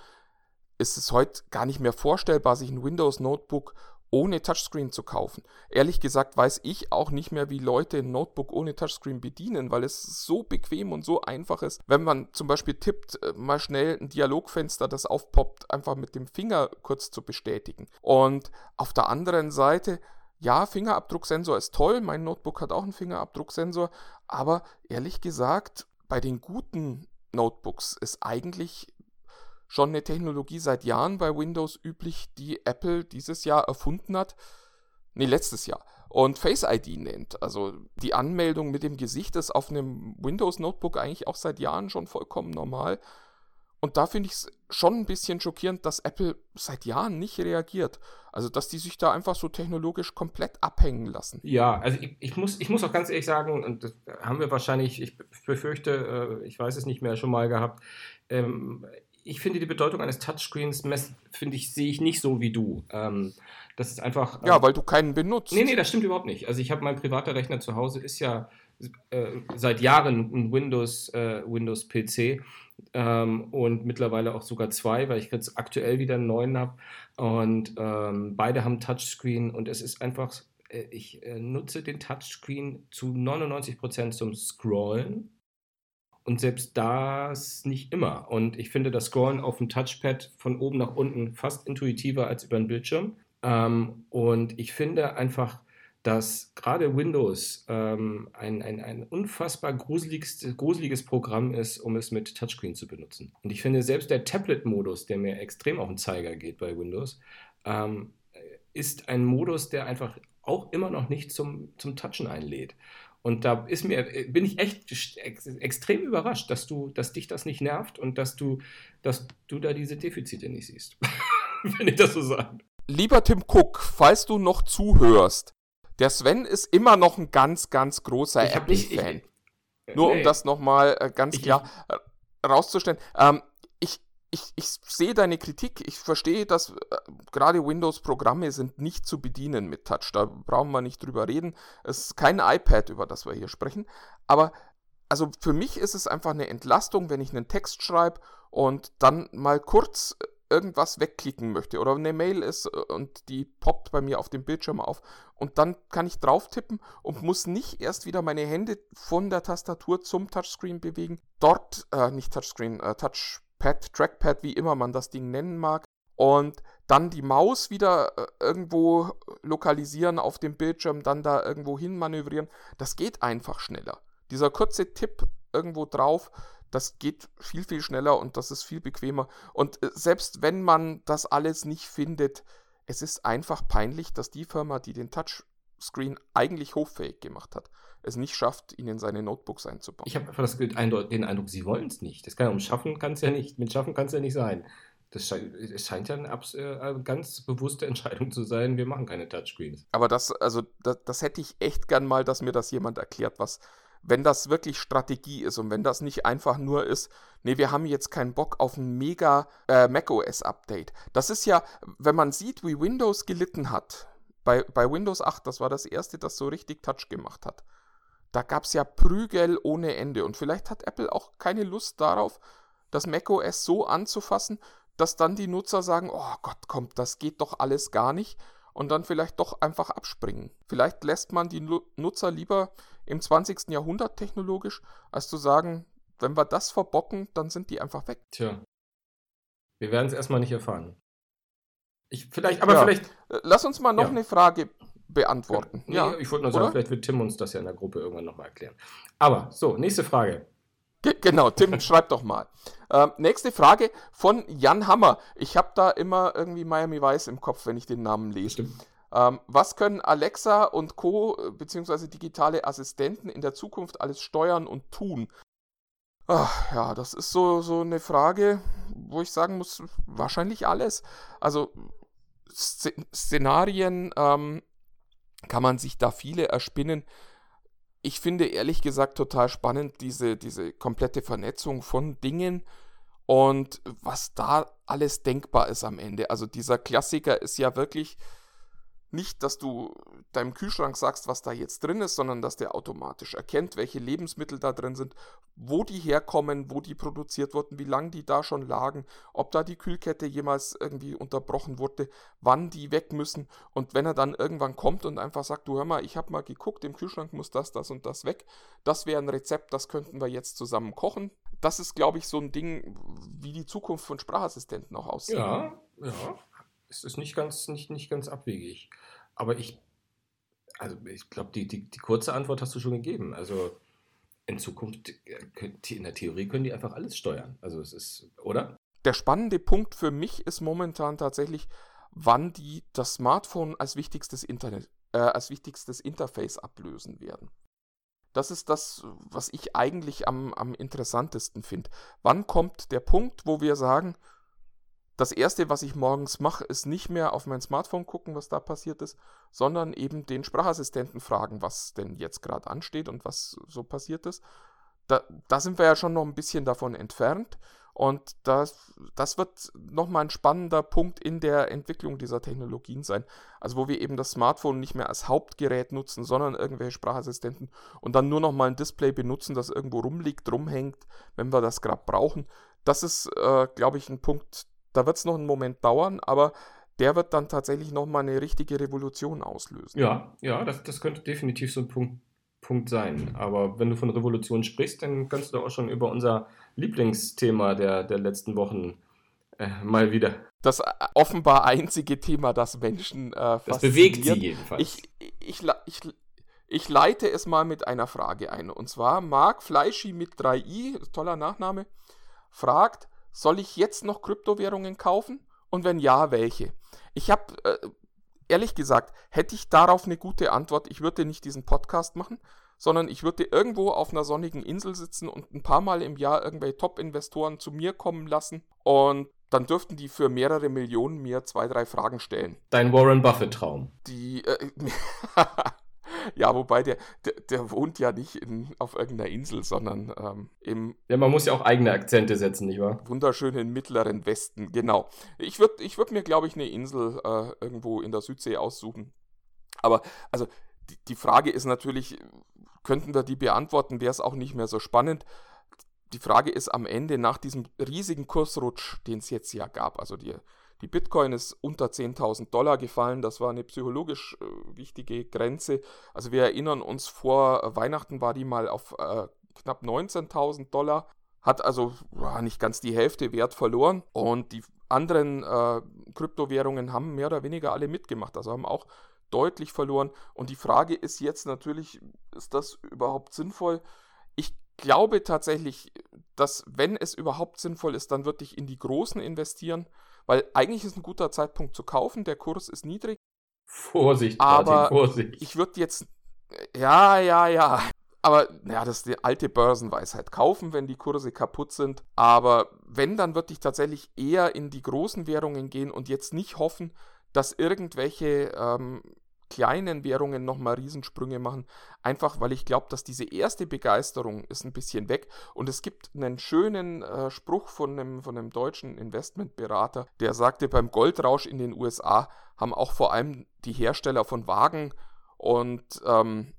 ist es heute gar nicht mehr vorstellbar, sich ein Windows Notebook ohne Touchscreen zu kaufen. Ehrlich gesagt weiß ich auch nicht mehr, wie Leute ein Notebook ohne Touchscreen bedienen, weil es so bequem und so einfach ist. Wenn man zum Beispiel tippt, äh, mal schnell ein Dialogfenster, das aufpoppt, einfach mit dem Finger kurz zu bestätigen. Und auf der anderen Seite ja, Fingerabdrucksensor ist toll, mein Notebook hat auch einen Fingerabdrucksensor, aber ehrlich gesagt, bei den guten Notebooks ist eigentlich schon eine Technologie seit Jahren bei Windows üblich, die Apple dieses Jahr erfunden hat. Nee, letztes Jahr. Und Face ID nennt. Also die Anmeldung mit dem Gesicht ist auf einem Windows Notebook eigentlich auch seit Jahren schon vollkommen normal. Und da finde ich es schon ein bisschen schockierend, dass Apple seit Jahren nicht reagiert. Also, dass die sich da einfach so technologisch komplett abhängen lassen. Ja, also ich, ich muss, ich muss auch ganz ehrlich sagen, und das haben wir wahrscheinlich, ich befürchte, äh, ich weiß es nicht mehr, schon mal gehabt, ähm, ich finde die Bedeutung eines Touchscreens, finde ich, sehe ich nicht so wie du. Ähm, das ist einfach. Ähm, ja, weil du keinen benutzt. Nee, nee, das stimmt überhaupt nicht. Also ich habe mein privater Rechner zu Hause, ist ja äh, seit Jahren ein Windows, äh, Windows PC ähm, und mittlerweile auch sogar zwei, weil ich jetzt aktuell wieder einen neuen habe. Und ähm, beide haben Touchscreen und es ist einfach, äh, ich äh, nutze den Touchscreen zu 99% zum Scrollen und selbst das nicht immer. Und ich finde das Scrollen auf dem Touchpad von oben nach unten fast intuitiver als über den Bildschirm. Ähm, und ich finde einfach, dass gerade Windows ähm, ein, ein, ein unfassbar gruseliges Programm ist, um es mit Touchscreen zu benutzen. Und ich finde, selbst der Tablet-Modus, der mir extrem auf den Zeiger geht bei Windows, ähm, ist ein Modus, der einfach auch immer noch nicht zum, zum Touchen einlädt. Und da ist mir, bin ich echt ex extrem überrascht, dass du, dass dich das nicht nervt und dass du, dass du da diese Defizite nicht siehst. Wenn ich das so sage. Lieber Tim Cook, falls du noch zuhörst, der Sven ist immer noch ein ganz, ganz großer Apple-Fan. Nur nee. um das nochmal äh, ganz klar ich, äh, rauszustellen. Ähm, ich, ich sehe deine Kritik. Ich verstehe, dass äh, gerade Windows-Programme sind nicht zu bedienen mit Touch. Da brauchen wir nicht drüber reden. Es ist kein iPad, über das wir hier sprechen. Aber also für mich ist es einfach eine Entlastung, wenn ich einen Text schreibe und dann mal kurz irgendwas wegklicken möchte oder eine Mail ist äh, und die poppt bei mir auf dem Bildschirm auf und dann kann ich drauf tippen und muss nicht erst wieder meine Hände von der Tastatur zum Touchscreen bewegen. Dort, äh, nicht Touchscreen, äh, Touch Pad, Trackpad, wie immer man das Ding nennen mag. Und dann die Maus wieder äh, irgendwo lokalisieren auf dem Bildschirm, dann da irgendwo hin manövrieren. Das geht einfach schneller. Dieser kurze Tipp irgendwo drauf, das geht viel, viel schneller und das ist viel bequemer. Und äh, selbst wenn man das alles nicht findet, es ist einfach peinlich, dass die Firma, die den Touchscreen eigentlich hochfähig gemacht hat, es nicht schafft, ihn in seine Notebooks einzubauen. Ich habe einfach das, den Eindruck, sie wollen es nicht. Das kann um Schaffen kann es ja nicht, mit Schaffen kann es ja nicht sein. Das scheint, es scheint ja eine, äh, ganz bewusste Entscheidung zu sein, wir machen keine Touchscreens. Aber das, also das, das hätte ich echt gern mal, dass mir das jemand erklärt, was, wenn das wirklich Strategie ist und wenn das nicht einfach nur ist, nee, wir haben jetzt keinen Bock auf ein mega äh, macOS-Update. Das ist ja, wenn man sieht, wie Windows gelitten hat bei, bei Windows 8, das war das erste, das so richtig Touch gemacht hat. Da gab es ja Prügel ohne Ende. Und vielleicht hat Apple auch keine Lust darauf, das macOS so anzufassen, dass dann die Nutzer sagen, oh Gott, kommt, das geht doch alles gar nicht und dann vielleicht doch einfach abspringen. Vielleicht lässt man die Nutzer lieber im 20. Jahrhundert technologisch, als zu sagen, wenn wir das verbocken, dann sind die einfach weg. Tja. Wir werden es erstmal nicht erfahren. Ich, vielleicht, aber ja. vielleicht. Äh, lass uns mal noch ja. eine Frage beantworten. Nee, ja, ich wollte nur sagen, Oder? vielleicht wird Tim uns das ja in der Gruppe irgendwann nochmal erklären. Aber so, nächste Frage. Genau, Tim, schreib doch mal. Ähm, nächste Frage von Jan Hammer. Ich habe da immer irgendwie Miami Vice im Kopf, wenn ich den Namen lese. Ähm, was können Alexa und Co. beziehungsweise digitale Assistenten in der Zukunft alles steuern und tun? Ach, ja, das ist so, so eine Frage, wo ich sagen muss, wahrscheinlich alles. Also Szenarien ähm, kann man sich da viele erspinnen ich finde ehrlich gesagt total spannend diese, diese komplette Vernetzung von Dingen und was da alles denkbar ist am Ende. Also dieser Klassiker ist ja wirklich nicht, dass du deinem Kühlschrank sagst, was da jetzt drin ist, sondern dass der automatisch erkennt, welche Lebensmittel da drin sind, wo die herkommen, wo die produziert wurden, wie lange die da schon lagen, ob da die Kühlkette jemals irgendwie unterbrochen wurde, wann die weg müssen. Und wenn er dann irgendwann kommt und einfach sagt, du hör mal, ich habe mal geguckt, im Kühlschrank muss das, das und das weg, das wäre ein Rezept, das könnten wir jetzt zusammen kochen. Das ist, glaube ich, so ein Ding, wie die Zukunft von Sprachassistenten auch aussieht. Ja, ja es ist nicht ganz, nicht, nicht ganz abwegig. Aber ich, also ich glaube, die, die, die kurze Antwort hast du schon gegeben. Also in Zukunft, äh, in der Theorie können die einfach alles steuern. Also es ist, oder? Der spannende Punkt für mich ist momentan tatsächlich, wann die das Smartphone als wichtigstes Internet, äh, als wichtigstes Interface ablösen werden. Das ist das, was ich eigentlich am, am interessantesten finde. Wann kommt der Punkt, wo wir sagen, das erste, was ich morgens mache, ist nicht mehr auf mein Smartphone gucken, was da passiert ist, sondern eben den Sprachassistenten fragen, was denn jetzt gerade ansteht und was so passiert ist. Da, da, sind wir ja schon noch ein bisschen davon entfernt. Und das, das wird nochmal ein spannender Punkt in der Entwicklung dieser Technologien sein. Also wo wir eben das Smartphone nicht mehr als Hauptgerät nutzen, sondern irgendwelche Sprachassistenten und dann nur nochmal ein Display benutzen, das irgendwo rumliegt, rumhängt, wenn wir das gerade brauchen. Das ist, äh, glaube ich, ein Punkt, da wird es noch einen Moment dauern, aber der wird dann tatsächlich nochmal eine richtige Revolution auslösen. Ja, ja, das, das könnte definitiv so ein Punkt, Punkt sein. Aber wenn du von Revolution sprichst, dann kannst du auch schon über unser Lieblingsthema der, der letzten Wochen äh, mal wieder. Das äh, offenbar einzige Thema, das Menschen äh, Das bewegt sie jedenfalls. Ich, ich, ich, ich leite es mal mit einer Frage ein. Und zwar Marc Fleischi mit 3i, toller Nachname, fragt, soll ich jetzt noch Kryptowährungen kaufen? Und wenn ja, welche? Ich habe, äh, ehrlich gesagt, hätte ich darauf eine gute Antwort, ich würde nicht diesen Podcast machen, sondern ich würde irgendwo auf einer sonnigen Insel sitzen und ein paar Mal im Jahr irgendwelche Top-Investoren zu mir kommen lassen und dann dürften die für mehrere Millionen mir zwei, drei Fragen stellen. Dein Warren Buffett-Traum. Die, äh, ja, wobei der, der, der, wohnt ja nicht in, auf irgendeiner Insel, sondern ähm, im. Ja, man muss ja auch eigene Akzente setzen, nicht wahr? Wunderschönen mittleren Westen, genau. Ich würde ich würd mir, glaube ich, eine Insel äh, irgendwo in der Südsee aussuchen. Aber, also, die, die Frage ist natürlich, könnten wir die beantworten, wäre es auch nicht mehr so spannend die Frage ist am Ende nach diesem riesigen Kursrutsch, den es jetzt ja gab, also die die Bitcoin ist unter 10.000 Dollar gefallen. Das war eine psychologisch äh, wichtige Grenze. Also wir erinnern uns, vor Weihnachten war die mal auf äh, knapp 19.000 Dollar. Hat also ja, nicht ganz die Hälfte Wert verloren. Und die anderen äh, Kryptowährungen haben mehr oder weniger alle mitgemacht. Also haben auch deutlich verloren. Und die Frage ist jetzt natürlich, ist das überhaupt sinnvoll? Ich glaube tatsächlich, dass wenn es überhaupt sinnvoll ist, dann würde ich in die Großen investieren. Weil eigentlich ist ein guter Zeitpunkt zu kaufen, der Kurs ist niedrig. Vorsicht, aber Martin, Vorsicht. Ich würde jetzt. Ja, ja, ja. Aber ja, das ist die alte Börsenweisheit. Kaufen, wenn die Kurse kaputt sind. Aber wenn, dann würde ich tatsächlich eher in die großen Währungen gehen und jetzt nicht hoffen, dass irgendwelche ähm, kleinen Währungen nochmal Riesensprünge machen. Einfach weil ich glaube, dass diese erste Begeisterung ist ein bisschen weg. Und es gibt einen schönen äh, Spruch von einem, von einem deutschen Investmentberater, der sagte, beim Goldrausch in den USA haben auch vor allem die Hersteller von Wagen und ähm,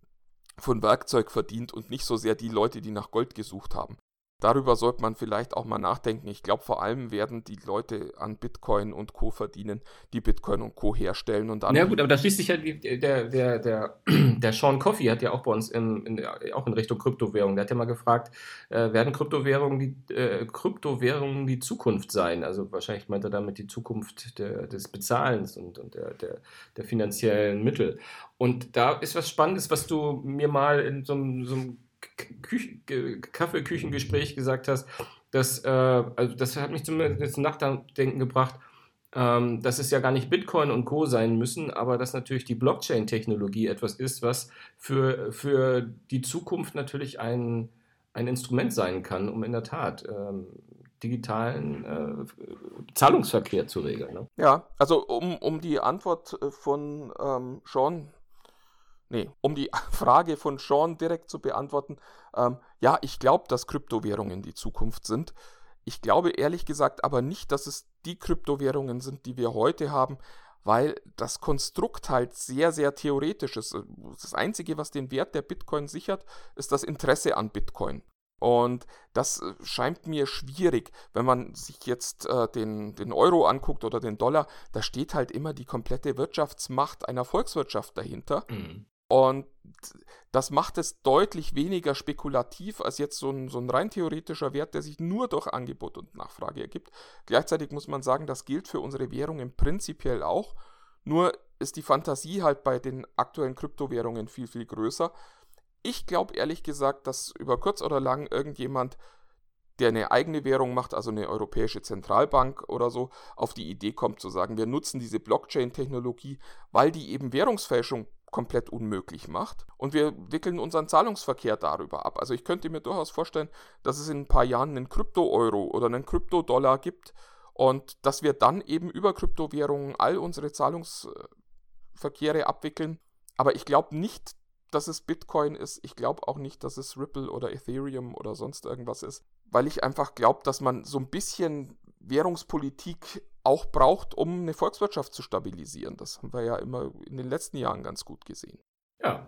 von Werkzeug verdient und nicht so sehr die Leute, die nach Gold gesucht haben. Darüber sollte man vielleicht auch mal nachdenken. Ich glaube, vor allem werden die Leute an Bitcoin und Co. verdienen, die Bitcoin und Co. herstellen und dann. Ja gut, aber da schließt sich ja der, der, der, der Sean Coffey hat ja auch bei uns in, in, auch in Richtung Kryptowährung. Der hat ja mal gefragt, äh, werden Kryptowährungen die, äh, Kryptowährungen die Zukunft sein? Also wahrscheinlich meint er damit die Zukunft der, des Bezahlens und, und der, der, der finanziellen Mittel. Und da ist was Spannendes, was du mir mal in so, so einem Kaffeeküchengespräch gesagt hast, das, äh, also das hat mich zumindest zum Nachdenken gebracht, ähm, dass es ja gar nicht Bitcoin und Co. sein müssen, aber dass natürlich die Blockchain-Technologie etwas ist, was für, für die Zukunft natürlich ein, ein Instrument sein kann, um in der Tat ähm, digitalen äh, Zahlungsverkehr zu regeln. Ne? Ja, also um, um die Antwort äh, von ähm, Sean nee, um die Frage von Sean direkt zu beantworten, ähm, ja, ich glaube, dass Kryptowährungen die Zukunft sind. Ich glaube ehrlich gesagt aber nicht, dass es die Kryptowährungen sind, die wir heute haben, weil das Konstrukt halt sehr, sehr theoretisch ist. Das Einzige, was den Wert der Bitcoin sichert, ist das Interesse an Bitcoin. Und das äh, scheint mir schwierig, wenn man sich jetzt äh, den, den Euro anguckt oder den Dollar, da steht halt immer die komplette Wirtschaftsmacht einer Volkswirtschaft dahinter. Mhm. Und das macht es deutlich weniger spekulativ als jetzt so ein, so ein rein theoretischer Wert, der sich nur durch Angebot und Nachfrage ergibt. Gleichzeitig muss man sagen, das gilt für unsere Währungen prinzipiell auch. Nur ist die Fantasie halt bei den aktuellen Kryptowährungen viel, viel größer. Ich glaube ehrlich gesagt, dass über kurz oder lang irgendjemand, der eine eigene Währung macht, also eine europäische Zentralbank oder so, auf die Idee kommt zu sagen, wir nutzen diese Blockchain-Technologie, weil die eben Währungsfälschung komplett unmöglich macht. Und wir wickeln unseren Zahlungsverkehr darüber ab. Also ich könnte mir durchaus vorstellen, dass es in ein paar Jahren einen Krypto-Euro oder einen Krypto-Dollar gibt und dass wir dann eben über Kryptowährungen all unsere Zahlungsverkehre abwickeln. Aber ich glaube nicht, dass es Bitcoin ist. Ich glaube auch nicht, dass es Ripple oder Ethereum oder sonst irgendwas ist, weil ich einfach glaube, dass man so ein bisschen Währungspolitik auch braucht, um eine Volkswirtschaft zu stabilisieren. Das haben wir ja immer in den letzten Jahren ganz gut gesehen. Ja,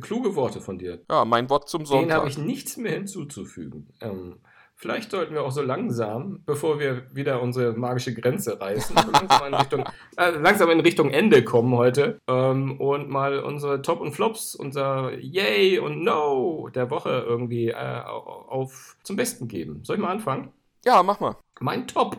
kluge Worte von dir. Ja, mein Wort zum Sonntag. Den habe ich nichts mehr hinzuzufügen. Ähm, vielleicht sollten wir auch so langsam, bevor wir wieder unsere magische Grenze reißen, langsam, in Richtung, äh, langsam in Richtung Ende kommen heute ähm, und mal unsere Top und Flops, unser Yay und No der Woche irgendwie äh, auf zum Besten geben. Soll ich mal anfangen? Ja, mach mal. Mein Top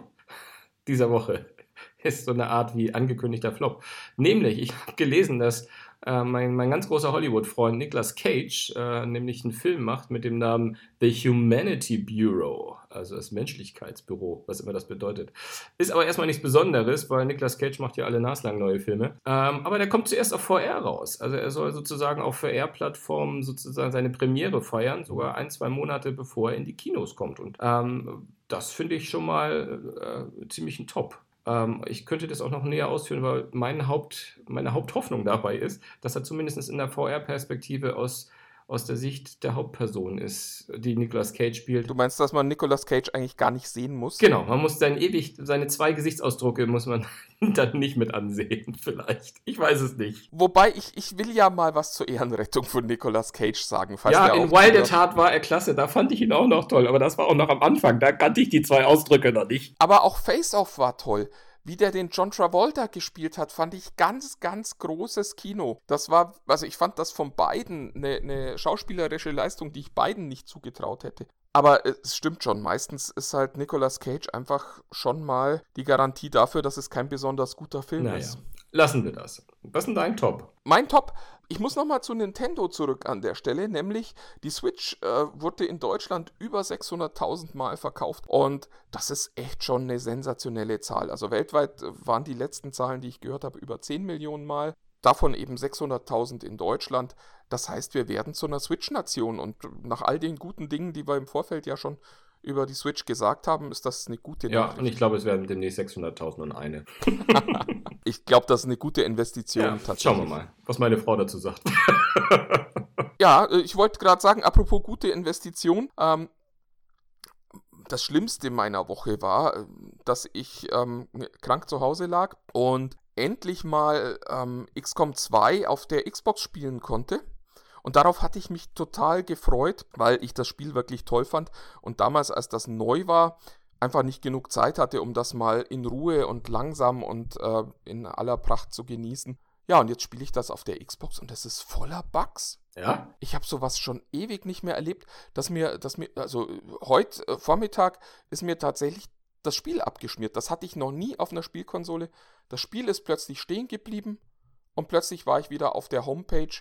dieser Woche ist so eine Art wie angekündigter Flop. Nämlich, ich habe gelesen, dass äh, mein, mein ganz großer Hollywood-Freund Nicolas Cage äh, nämlich einen Film macht mit dem Namen The Humanity Bureau, also das Menschlichkeitsbüro, was immer das bedeutet. Ist aber erstmal nichts Besonderes, weil Nicolas Cage macht ja alle naslang neue Filme. Ähm, aber der kommt zuerst auf VR raus. Also er soll sozusagen auf VR-Plattformen sozusagen seine Premiere feiern, sogar ein, zwei Monate bevor er in die Kinos kommt. Und ähm, das finde ich schon mal äh, ziemlich ein Top. Ähm, ich könnte das auch noch näher ausführen, weil mein Haupt, meine Haupthoffnung dabei ist, dass er zumindest in der VR-Perspektive aus aus der Sicht der Hauptperson ist, die Nicolas Cage spielt. Du meinst, dass man Nicolas Cage eigentlich gar nicht sehen muss? Genau, man muss dann ewig, seine zwei Gesichtsausdrucke muss man dann nicht mit ansehen, vielleicht. Ich weiß es nicht. Wobei, ich, ich will ja mal was zur Ehrenrettung von Nicolas Cage sagen. ja, in Wild at Heart war er klasse, da fand ich ihn auch noch toll, aber das war auch noch am Anfang, da kannte ich die zwei Ausdrücke noch nicht. Aber auch Face Off war toll wie der den John Travolta gespielt hat, fand ich ganz, ganz großes Kino. Das war, also ich fand das von beiden eine, eine schauspielerische Leistung, die ich beiden nicht zugetraut hätte. Aber es stimmt schon, meistens ist halt Nicolas Cage einfach schon mal die Garantie dafür, dass es kein besonders guter Film naja. ist. Lassen wir das. Was ist denn dein Top? Mein Top, ich muss nochmal zu Nintendo zurück an der Stelle, nämlich die Switch äh, wurde in Deutschland über 600.000 Mal verkauft und das ist echt schon eine sensationelle Zahl. Also weltweit waren die letzten Zahlen, die ich gehört habe, über 10 Millionen Mal, davon eben 600.000 in Deutschland. Das heißt, wir werden zu einer Switch-Nation und nach all den guten Dingen, die wir im Vorfeld ja schon über die Switch gesagt haben, ist das eine gute Ja, Nachricht. und ich glaube, es werden demnächst 600.000 und eine. Ich glaube, das ist eine gute Investition Ja, tatsächlich. schauen wir mal, was meine Frau dazu sagt. Ja, äh, ich wollte gerade sagen, apropos gute Investition, ähm, das Schlimmste meiner Woche war, äh, dass ich ähm, krank zu Hause lag und endlich mal ähm, XCOM 2 auf der Xbox spielen konnte. Und darauf hatte ich mich total gefreut, weil ich das Spiel wirklich toll fand. Und damals, als das neu war, einfach nicht genug Zeit hatte, um das mal in Ruhe und langsam und äh, in aller Pracht zu genießen. Ja, und jetzt spiele ich das auf der Xbox und es ist voller Bugs. Ja? Ich habe sowas schon ewig nicht mehr erlebt, dass mir, dass mir, also heute äh, Vormittag ist mir tatsächlich das Spiel abgeschmiert. Das hatte ich noch nie auf einer Spielkonsole. Das Spiel ist plötzlich stehen geblieben und plötzlich war ich wieder auf der Homepage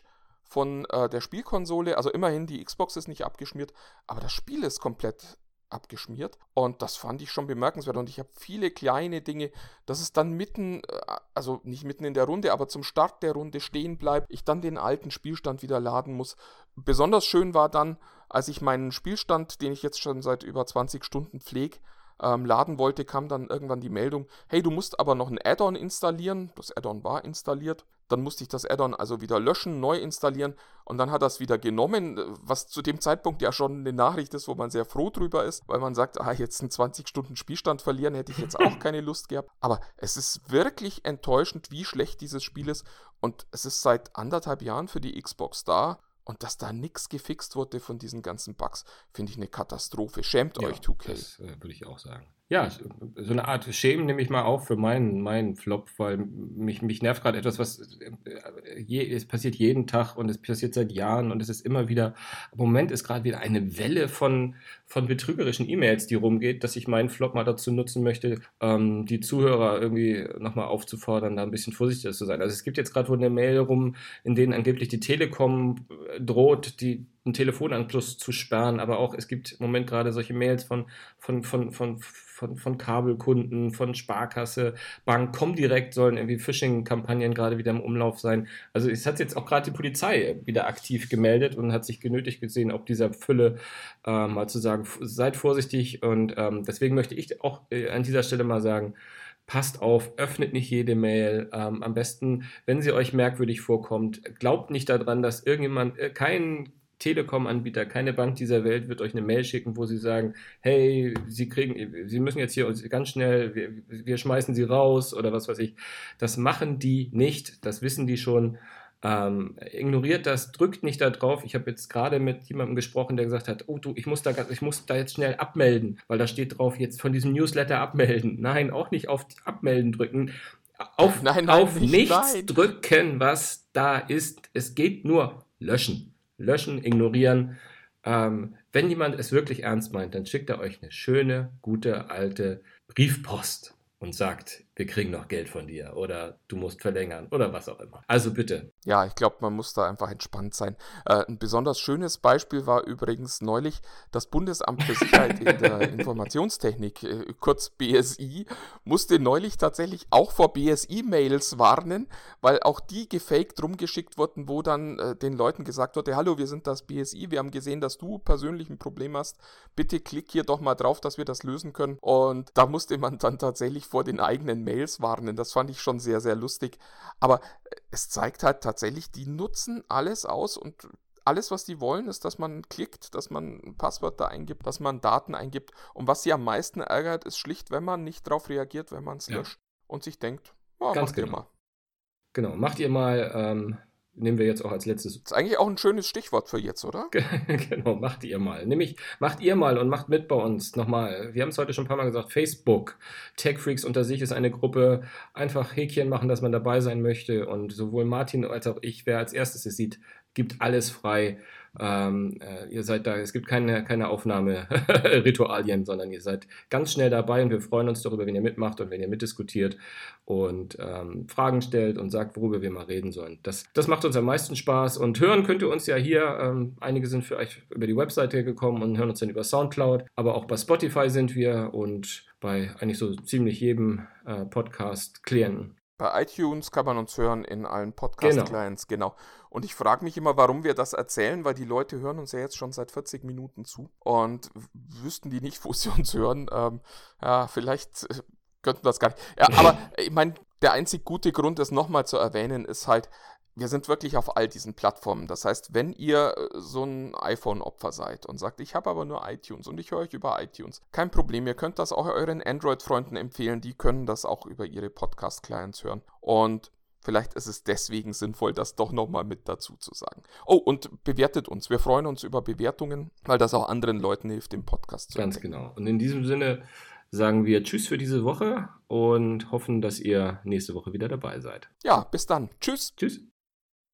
von äh, der Spielkonsole. Also immerhin, die Xbox ist nicht abgeschmiert, aber das Spiel ist komplett abgeschmiert. Und das fand ich schon bemerkenswert. Und ich habe viele kleine Dinge, dass es dann mitten, äh, also nicht mitten in der Runde, aber zum Start der Runde stehen bleibt. Ich dann den alten Spielstand wieder laden muss. Besonders schön war dann, als ich meinen Spielstand, den ich jetzt schon seit über 20 Stunden pflege, ähm, laden wollte, kam dann irgendwann die Meldung, hey, du musst aber noch ein Add-on installieren. Das Add-on war installiert. Dann musste ich das Add-on also wieder löschen, neu installieren und dann hat er es wieder genommen, was zu dem Zeitpunkt ja schon eine Nachricht ist, wo man sehr froh drüber ist, weil man sagt, ah, jetzt einen 20 Stunden Spielstand verlieren, hätte ich jetzt auch keine Lust gehabt. Aber es ist wirklich enttäuschend, wie schlecht dieses Spiel ist und es ist seit anderthalb Jahren für die Xbox da. Und dass da nichts gefixt wurde von diesen ganzen Bugs, finde ich eine Katastrophe. Schämt Ja, euch, 2K. Das äh, würde ich auch sagen. Ja, so eine Art Schämen nehme ich mal auf für meinen, meinen Flop, weil mich, mich nervt gerade etwas, was äh, je, es passiert jeden Tag und es passiert seit Jahren und es ist immer wieder, im Moment ist gerade wieder eine Welle von, von betrügerischen E-Mails, die rumgeht, dass ich meinen Flop mal dazu nutzen möchte, ähm, die Zuhörer irgendwie nochmal aufzufordern, da ein bisschen vorsichtiger zu sein. Also es gibt jetzt gerade wohl eine Mail rum, in denen angeblich die Telekom äh, droht, die einen Telefonanschluss zu sperren, aber auch es gibt im Moment gerade solche Mails von, von, von, von, von, von Kabelkunden, von Sparkasse, Bank, Comdirect sollen irgendwie Phishing-Kampagnen gerade wieder im Umlauf sein. Also es hat jetzt auch gerade die Polizei wieder aktiv gemeldet und hat sich genötigt gesehen, ob dieser Fülle äh, mal zu sagen, seid vorsichtig und ähm, deswegen möchte ich auch äh, an dieser Stelle mal sagen, passt auf, öffnet nicht jede Mail. Ähm, am besten, wenn sie euch merkwürdig vorkommt, glaubt nicht daran, dass irgendjemand, äh, kein Telekom-Anbieter, keine Bank dieser Welt wird euch eine Mail schicken, wo sie sagen, hey, Sie kriegen, Sie müssen jetzt hier ganz schnell, wir, wir schmeißen Sie raus oder was weiß ich. Das machen die nicht, das wissen die schon. Ähm, ignoriert das, drückt nicht da drauf. Ich habe jetzt gerade mit jemandem gesprochen, der gesagt hat, oh du, ich muss, da, ich muss da jetzt schnell abmelden, weil da steht drauf, jetzt von diesem Newsletter abmelden. Nein, auch nicht auf Abmelden drücken. Auf, Nein, nein, auf nicht, nichts nein. drücken, was da ist. Es geht nur löschen löschen, ignorieren. Ähm, wenn jemand es wirklich ernst meint, dann schickt er euch eine schöne, gute, alte Briefpost und sagt, wir kriegen noch Geld von dir oder du musst verlängern oder was auch immer. Also bitte. Ja, ich glaube, man muss da einfach entspannt sein. Äh, ein besonders schönes Beispiel war übrigens neulich das Bundesamt für Sicherheit in der Informationstechnik, äh, kurz BSI, musste neulich tatsächlich auch vor BSI-Mails warnen, weil auch die gefaked rumgeschickt wurden, wo dann äh, den Leuten gesagt wurde, hallo, wir sind das BSI, wir haben gesehen, dass du persönlich ein Problem hast, bitte klick hier doch mal drauf, dass wir das lösen können. Und da musste man dann tatsächlich vor den eigenen Mails warnen. Das fand ich schon sehr, sehr lustig. Aber äh, es zeigt halt tatsächlich, die nutzen alles aus und alles, was die wollen, ist, dass man klickt, dass man Passwörter eingibt, dass man Daten eingibt. Und was sie am meisten ärgert, ist schlicht, wenn man nicht darauf reagiert, wenn man es Ja. löscht und sich denkt, ja, Ganz macht ihr genau. mal. Genau, macht ihr mal, ähm, nehmen wir jetzt auch als letztes Ist eigentlich auch ein schönes Stichwort für jetzt, oder? genau, macht ihr mal. Nämlich, macht ihr mal und macht mit bei uns nochmal. Wir haben es heute schon ein paar Mal gesagt, Facebook. Tech Freaks unter sich ist eine Gruppe. Einfach Häkchen machen, dass man dabei sein möchte. Und sowohl Martin als auch ich, wer als erstes es sieht, gibt alles frei. Ähm, äh, ihr seid da, es gibt keine, keine Aufnahmeritualien, sondern ihr seid ganz schnell dabei und wir freuen uns darüber, wenn ihr mitmacht und wenn ihr mitdiskutiert und ähm, Fragen stellt und sagt, worüber wir mal reden sollen. Das, das macht uns am meisten Spaß und hören könnt ihr uns ja hier. Ähm, einige sind für euch über die Webseite gekommen und hören uns dann über Soundcloud, aber auch bei Spotify sind wir und bei eigentlich so ziemlich jedem äh, Podcast-Klienten. Bei iTunes kann man uns hören in allen Podcast-Clients, genau. genau. Und ich frage mich immer, warum wir das erzählen, weil die Leute hören uns ja jetzt schon seit 40 Minuten zu und wüssten die nicht, wo sie uns hören. Ähm, ja, vielleicht äh, könnten das gar nicht. Ja, aber ich meine, der einzig gute Grund, das nochmal zu erwähnen, ist halt, wir sind wirklich auf all diesen Plattformen. Das heißt, wenn ihr äh, so ein iPhone-Opfer seid und sagt, ich habe aber nur iTunes und ich höre euch über iTunes, kein Problem, ihr könnt das auch euren Android-Freunden empfehlen, die können das auch über ihre Podcast-Clients hören. Und vielleicht ist es deswegen sinnvoll, das doch nochmal mit dazu zu sagen. Oh, und bewertet uns. Wir freuen uns über Bewertungen, weil das auch anderen Leuten hilft, den Podcast zu Ganz entdecken. genau. Und in diesem Sinne sagen wir Tschüss für diese Woche und hoffen, dass ihr nächste Woche wieder dabei seid. Ja, bis dann. Tschüss. Tschüss.